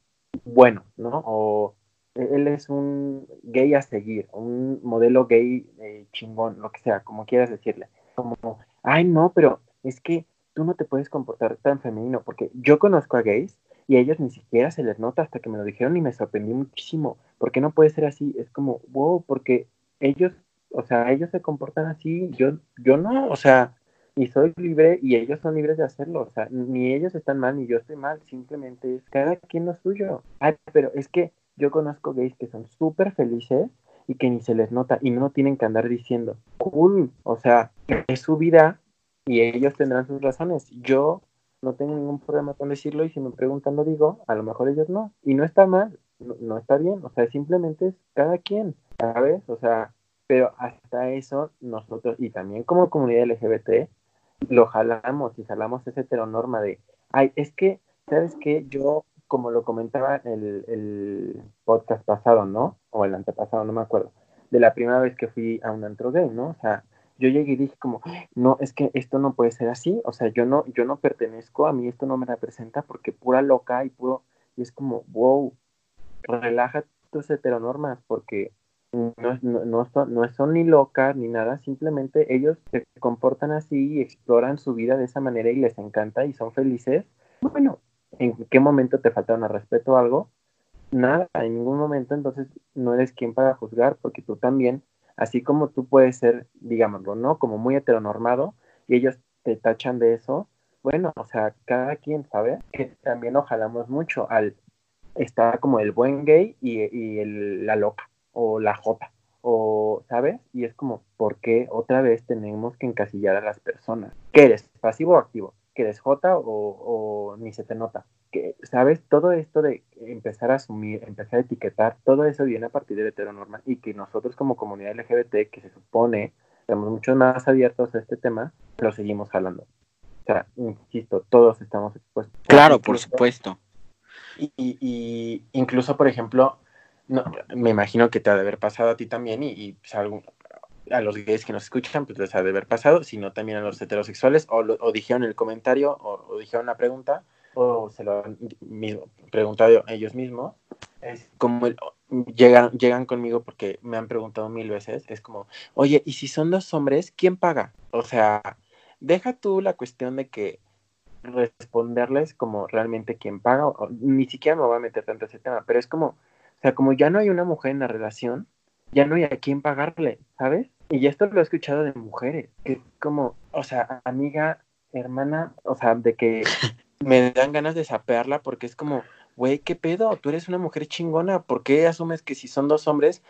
Bueno, ¿no? O él es un gay a seguir, un modelo gay eh, chingón, lo que sea, como quieras decirle. Como, ay, no, pero es que tú no te puedes comportar tan femenino, porque yo conozco a gays y a ellos ni siquiera se les nota hasta que me lo dijeron y me sorprendí muchísimo. ¿Por qué no puede ser así? Es como, wow, porque ellos, o sea, ellos se comportan así, yo, yo no, o sea, y soy libre y ellos son libres de hacerlo, o sea, ni ellos están mal ni yo estoy mal, simplemente es cada quien lo suyo. Ay, pero es que yo conozco gays que son súper felices y que ni se les nota y no tienen que andar diciendo, cool, o sea, es su vida y ellos tendrán sus razones. Yo no tengo ningún problema con decirlo y si me preguntan lo digo, a lo mejor ellos no. Y no está mal, no, está bien, o sea, simplemente es cada quien, ¿sabes? O sea, pero hasta eso nosotros, y también como comunidad LGBT, lo jalamos y jalamos esa heteronorma de, ay, es que, ¿sabes qué? Yo como lo comentaba el, el podcast pasado, ¿no? O el antepasado, no me acuerdo, de la primera vez que fui a un antro gay, ¿no? O sea, yo llegué y dije como, no, es que esto no puede ser así, o sea, yo no, yo no pertenezco, a mí esto no me representa porque pura loca y puro, y es como, wow, relaja tus heteronormas porque no, no, no, son, no son ni locas ni nada, simplemente ellos se comportan así y exploran su vida de esa manera y les encanta y son felices. Bueno, en qué momento te faltaron al respeto o algo, nada, en ningún momento, entonces no eres quien para juzgar, porque tú también, así como tú puedes ser, digámoslo, ¿no? Como muy heteronormado, y ellos te tachan de eso, bueno, o sea, cada quien sabe que también ojalamos mucho al estar como el buen gay y, y el, la loca o la jota o, ¿sabes? Y es como, ¿por qué otra vez tenemos que encasillar a las personas? ¿Qué eres? ¿Pasivo o activo? que eres J o, ni se te nota. Que, ¿Sabes? Todo esto de empezar a asumir, empezar a etiquetar, todo eso viene a partir de la heteronorma y que nosotros como comunidad LGBT, que se supone estamos mucho más abiertos a este tema, lo seguimos jalando. O sea, insisto, todos estamos expuestos. Claro, por supuesto. Y, y, incluso, por ejemplo, no, me imagino que te ha de haber pasado a ti también y, pues, a los gays que nos escuchan, pues les ha de haber pasado, sino también a los heterosexuales, o, o dijeron el comentario, o, dijeron la pregunta, o se lo han preguntado ellos mismos. Como llegan, llegan conmigo porque me han preguntado mil veces, es como, oye, ¿y si son dos hombres, quién paga? O sea, deja tú la cuestión de que responderles como realmente quién paga, ni siquiera me voy a meter tanto ese tema, pero es como, o sea, como ya no hay una mujer en la relación, ya no hay a quién pagarle, ¿sabes? Y esto lo he escuchado de mujeres, que es como, o sea, amiga, hermana, o sea, de que me dan ganas de sapearla porque es como, güey, ¿qué pedo? Tú eres una mujer chingona, ¿por qué asumes que si son dos hombres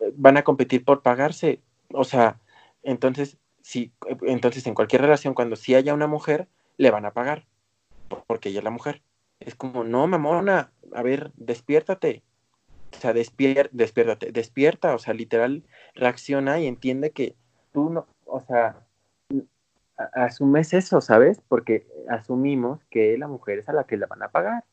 eh, van a competir por pagarse? O sea, entonces, sí, entonces en cualquier relación, cuando sí haya una mujer, le van a pagar, porque ella es la mujer. Es como, no, mamona, a ver, despiértate, o sea, despier despiértate, despierta, o sea, literal, reacciona y entiende que tú no, o sea, asumes eso, ¿sabes? Porque asumimos que la mujer es a la que le van a pagar.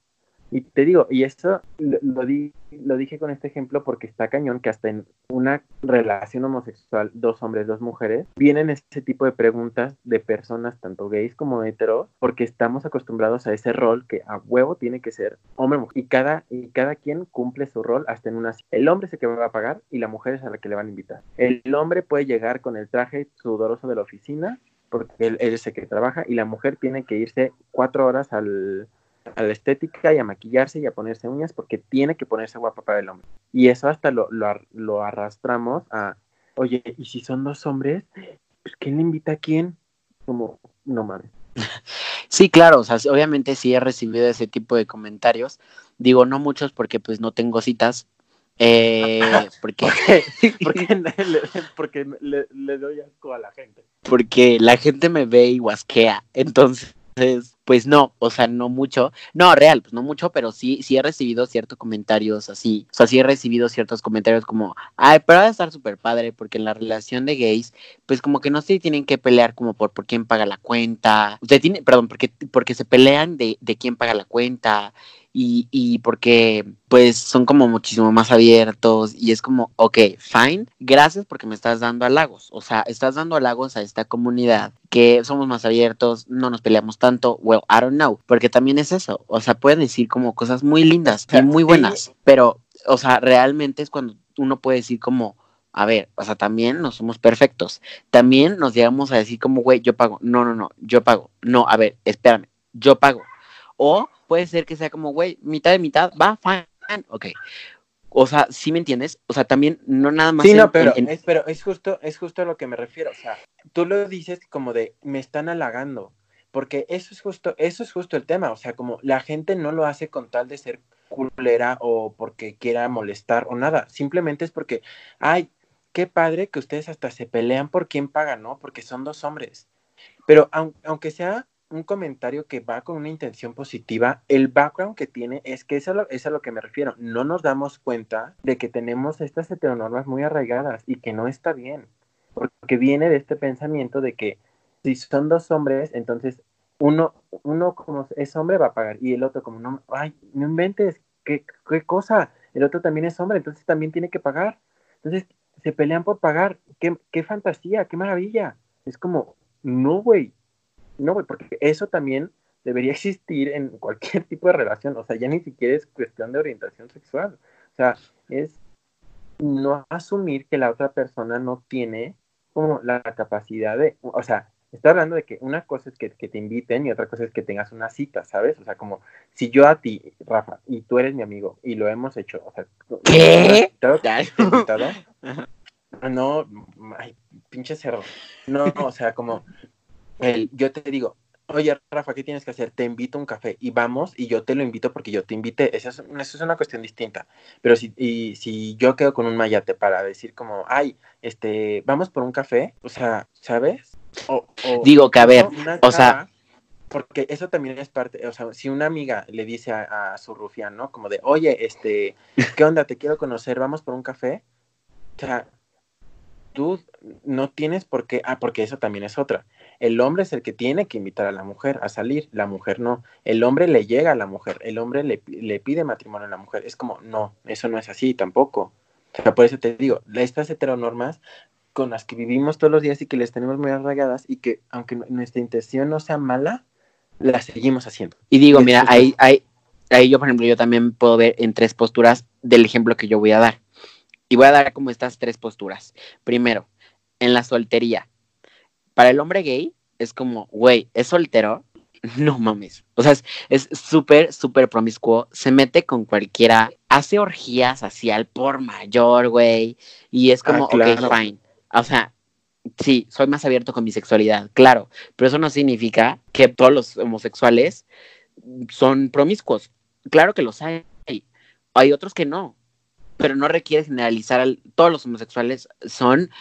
Y te digo, y esto lo, di, lo dije con este ejemplo porque está cañón que hasta en una relación homosexual, dos hombres, dos mujeres, vienen ese tipo de preguntas de personas, tanto gays como heteros, porque estamos acostumbrados a ese rol que a huevo tiene que ser hombre. Y cada, y cada quien cumple su rol hasta en una... El hombre es el que va a pagar y la mujer es a la que le van a invitar. El hombre puede llegar con el traje sudoroso de la oficina porque él, él es el que trabaja y la mujer tiene que irse cuatro horas al a la estética y a maquillarse y a ponerse uñas porque tiene que ponerse guapa para el hombre. Y eso hasta lo, lo, arrastramos a, oye, ¿y si son dos hombres? Pues ¿quién le invita a quién? Como, no mames. Sí, claro, o sea, obviamente sí he recibido ese tipo de comentarios. Digo, no muchos porque pues no tengo citas. Eh, porque, porque, le, le, doy asco a la gente. Porque la gente me ve y guasquea. Entonces, Entonces, pues no, o sea, no mucho. No, real, pues no mucho, pero sí, sí he recibido ciertos comentarios así. O sea, sí he recibido ciertos comentarios como, ay, pero va a estar súper padre, porque en la relación de gays, pues como que no se tienen que pelear como por, por quién paga la cuenta. Sea, tiene, perdón, porque, porque se pelean de, de quién paga la cuenta y, y porque pues son como muchísimo más abiertos y es como, ok, fine, gracias porque me estás dando halagos, o sea, estás dando halagos a esta comunidad que somos más abiertos, no nos peleamos tanto, well, I don't know, porque también es eso, o sea, pueden decir como cosas muy lindas y muy buenas, pero, o sea, realmente es cuando uno puede decir como, a ver, o sea, también no somos perfectos. También nos llegamos a decir como, güey, yo pago. No, no, no, yo pago. No, a ver, espérame, yo pago. O puede ser que sea como, güey, mitad de mitad, va, fine, ok. O sea, ¿sí me entiendes? O sea, también no nada más. Sí, no, pero, Es, pero es justo, es justo a lo que me refiero. O sea, tú lo dices como de me están halagando. Porque eso es justo, eso es justo el tema. O sea, como la gente no lo hace con tal de ser culera o porque quiera molestar o nada. Simplemente es porque, ay, qué padre que ustedes hasta se pelean por quién paga, ¿no? Porque son dos hombres. Pero aunque sea un comentario que va con una intención positiva, el background que tiene es que eso es a lo que me refiero. No nos damos cuenta de que tenemos estas heteronormas muy arraigadas y que no está bien, porque viene de este pensamiento de que si son dos hombres, entonces uno, uno como es hombre va a pagar y el otro como no, ay, no inventes, ¿qué, qué cosa? El otro también es hombre, entonces también tiene que pagar. Entonces se pelean por pagar. Qué, qué fantasía, qué maravilla. Es como, no, güey, no, güey, porque eso también debería existir en cualquier tipo de relación. O sea, ya ni siquiera es cuestión de orientación sexual. O sea, es no asumir que la otra persona no tiene como la capacidad de, o sea, está hablando de que una cosa es que, te inviten y otra cosa es que tengas una cita, ¿sabes? O sea, como si yo a ti, Rafa, y tú eres mi amigo y lo hemos hecho, o sea, ¿qué? No, ay, pinche cerro. No, o sea, como yo te digo, oye, Rafa, ¿qué tienes que hacer? Te invito a un café y vamos y yo te lo invito porque yo te invité. Esa es, eso es una cuestión distinta. Pero si, y, si yo quedo con un mayate para decir como, ay, este, vamos por un café, o sea, ¿sabes? O, Digo que a ver, o sea... Porque eso también es parte, o sea, si una amiga le dice a, a su rufián, ¿no? Como de, oye, este, ¿qué onda? Te quiero conocer, vamos por un café. O sea, tú no tienes por qué, ah, porque eso también es otra el hombre es el que tiene que invitar a la mujer a salir, la mujer no. El hombre le llega a la mujer, el hombre le, pide matrimonio a la mujer. Es como, no, eso no es así tampoco. O sea, por eso te digo, estas heteronormas con las que vivimos todos los días y que les tenemos muy arraigadas y que aunque nuestra intención no sea mala, las seguimos haciendo. Y digo, mira, ahí, ahí, ahí yo, por ejemplo, yo también puedo ver en tres posturas del ejemplo que yo voy a dar. Y voy a dar como estas tres posturas. Primero, en la soltería para el hombre gay es como, güey, es soltero, no mames. O sea, es súper, súper promiscuo. Se mete con cualquiera, hace orgías hacia el por mayor, güey. Y es como, ah, ok, fine. O sea, sí, soy más abierto con mi sexualidad, claro. Pero eso no significa que todos los homosexuales son promiscuos. Claro que los hay. Hay otros que no. Pero no requiere generalizar. todos los homosexuales son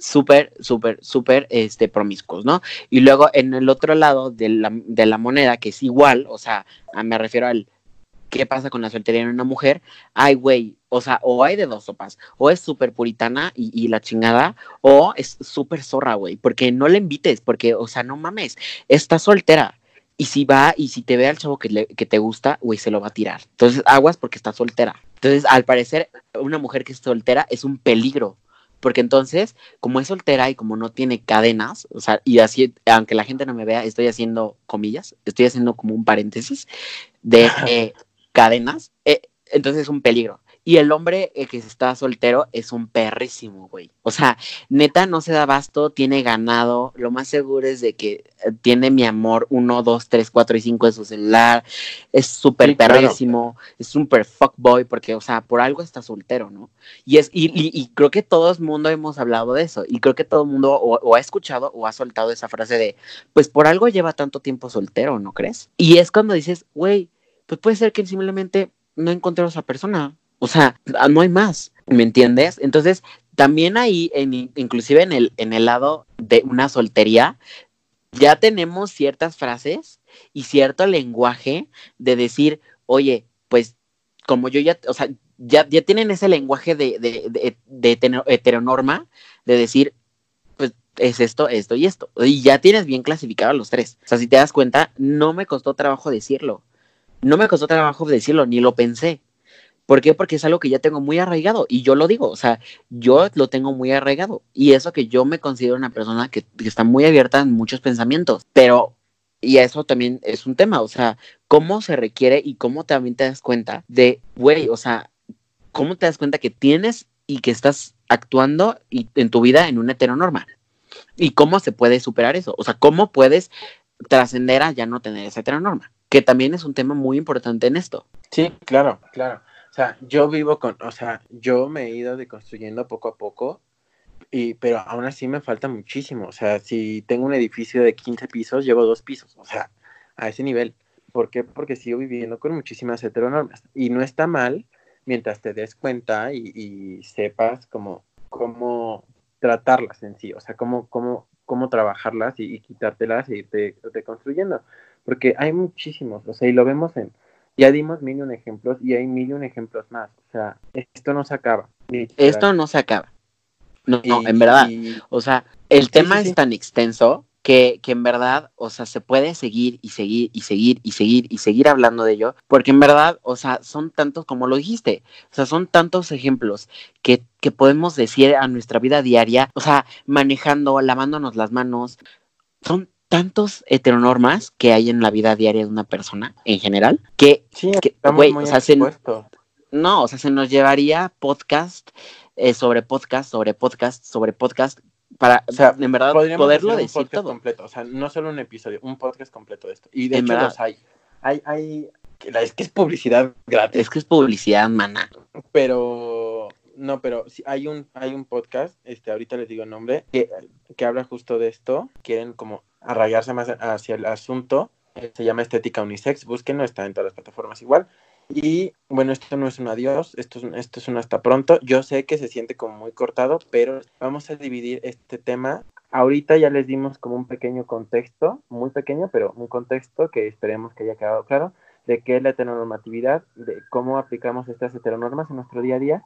súper, súper, súper este, promiscuos, ¿no? Y luego en el otro lado de la, de la moneda, que es igual, o sea, me refiero al qué pasa con la soltería en una mujer, ay, güey, o sea, o hay de dos sopas, o es súper puritana y, la chingada, o es súper zorra, güey, porque no le invites, porque, o sea, no mames, está soltera. Y si va y si te ve al chavo que, le, que te gusta, güey, se lo va a tirar. Entonces, aguas porque está soltera. Entonces, al parecer, una mujer que es soltera es un peligro porque entonces, como es soltera y como no tiene cadenas, o sea, y así, aunque la gente no me vea, estoy haciendo comillas, estoy haciendo como un paréntesis de eh, cadenas, eh, entonces es un peligro. Y el hombre eh, que está soltero es un perrísimo, güey. O sea, neta no se da basto, tiene ganado. Lo más seguro es de que eh, tiene mi amor 1, 2, 3, 4 y 5 en su celular. Es súper perrísimo. Es súper fuckboy porque, o sea, por algo está soltero, ¿no? Y, es, y, y, creo que todo el mundo hemos hablado de eso. Y creo que todo el mundo o ha escuchado o ha soltado esa frase de, pues por algo lleva tanto tiempo soltero, ¿no crees? Y es cuando dices, güey, pues puede ser que simplemente no encontré a esa persona o sea, ah, no hay más, ¿me entiendes? Entonces, también ahí, en, inclusive en el, en el lado de una soltería, ya tenemos ciertas frases y cierto lenguaje de decir, oye, pues como yo ya, o sea, ya, ya tienen ese lenguaje de, de, de, de heteronorma, de decir, pues es esto, esto y esto. Y ya tienes bien clasificado los tres. O sea, si te das cuenta, no me costó trabajo decirlo. No me costó trabajo decirlo, ni lo pensé. ¿Por qué? Porque es algo que ya tengo muy arraigado y yo lo digo, o sea, yo lo tengo muy arraigado y eso que yo me considero una persona que, está muy abierta en muchos pensamientos, pero y eso también es un tema, o sea, cómo se requiere y cómo también te das cuenta de, güey, o sea, cómo te das cuenta que tienes y que estás actuando y, en tu vida en una heteronorma. Y cómo se puede superar eso, o sea, cómo puedes trascender a ya no tener esa heteronorma, que también es un tema muy importante en esto. Sí, claro, claro. O sea, yo vivo con, o sea, yo me he ido deconstruyendo poco a poco, y, pero aún así me falta muchísimo. O sea, si tengo un edificio de 15 pisos, llevo dos pisos, o sea, a ese nivel. ¿Por qué? Porque sigo viviendo con muchísimas heteronormas. Y no está mal mientras te des cuenta y, y sepas cómo, cómo tratarlas en sí, o sea, cómo, cómo, cómo trabajarlas y, y quitártelas e irte, irte construyendo. Porque hay muchísimos, o sea, y lo vemos en, ya dimos mil y un ejemplos y hay mil y un ejemplos más. O sea, esto no se acaba. Esto no se acaba. No, no, en verdad. O sea, el sí, tema sí, sí. es tan extenso que, que, en verdad, o sea, se puede seguir y seguir y seguir y seguir y seguir hablando de ello, porque en verdad, o sea, son tantos, como lo dijiste, o sea, son tantos ejemplos que, que podemos decir a nuestra vida diaria, o sea, manejando, lavándonos las manos, son tantos heteronormas que hay en la vida diaria de una persona en general que, sí, que güey, o sea, se, no, o sea, se nos llevaría podcast eh, sobre podcast, sobre podcast, sobre podcast para, o sea, en verdad, poderlo decir todo. completo, o sea, no solo un episodio, un podcast completo de esto. Y de en hecho verdad. los hay. Hay, hay, es que es publicidad gratis. Es que es publicidad, mana. Pero, no, pero sí, hay un, hay un podcast, este, ahorita les digo el nombre, que, que habla justo de esto. Quieren como arraigarse más hacia el asunto. Se llama Estética Unisex, búsquenlo, está en todas las plataformas igual. Y bueno, esto no es un adiós, esto es, esto es un hasta pronto. Yo sé que se siente como muy cortado, pero vamos a dividir este tema. Ahorita ya les dimos como un pequeño contexto, muy pequeño, pero un contexto que esperemos que haya quedado claro, de qué es la heteronormatividad, de cómo aplicamos estas heteronormas en nuestro día a día.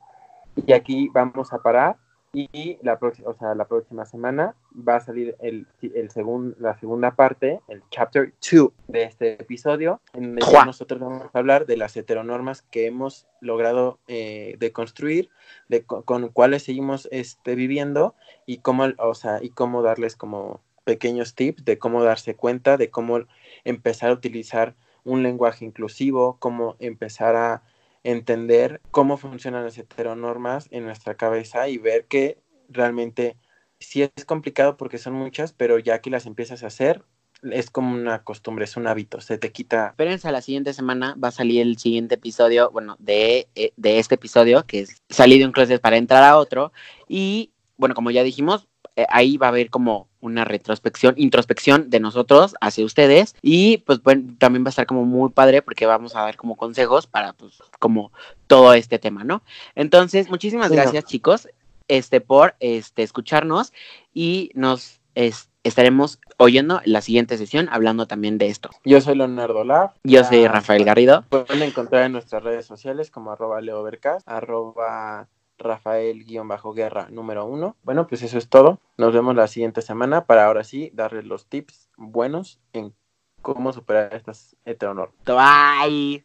Y aquí vamos a parar y la, o sea, la próxima semana va a salir el, el segun, la segunda parte, el chapter 2 de este episodio, en el que nosotros vamos a hablar de las heteronormas que hemos logrado eh, deconstruir, de con, con cuáles seguimos este, viviendo y cómo, o sea, y cómo darles como pequeños tips de cómo darse cuenta, de cómo empezar a utilizar un lenguaje inclusivo, cómo empezar a entender cómo funcionan las heteronormas en nuestra cabeza y ver que realmente sí es complicado porque son muchas, pero ya que las empiezas a hacer, es como una costumbre, es un hábito, se te quita. Espérense, la siguiente semana va a salir el siguiente episodio, bueno, de, eh, de este episodio, que es salir de un closet para entrar a otro. Y bueno, como ya dijimos, eh, ahí va a haber como una retrospección, introspección de nosotros hacia ustedes y pues bueno, también va a estar como muy padre porque vamos a dar como consejos para pues como todo este tema, ¿no? Entonces, muchísimas sí, gracias no. chicos este por este escucharnos y nos es, estaremos oyendo la siguiente sesión hablando también de esto. Yo soy Leonardo Lav. Yo soy Rafael Garrido. Pueden encontrar en nuestras redes sociales como arroba leovercas, arroba Rafael-Guerra número uno. Bueno, pues eso es todo. Nos vemos la siguiente semana para ahora sí darles los tips buenos en cómo superar estas heteronormas. Bye.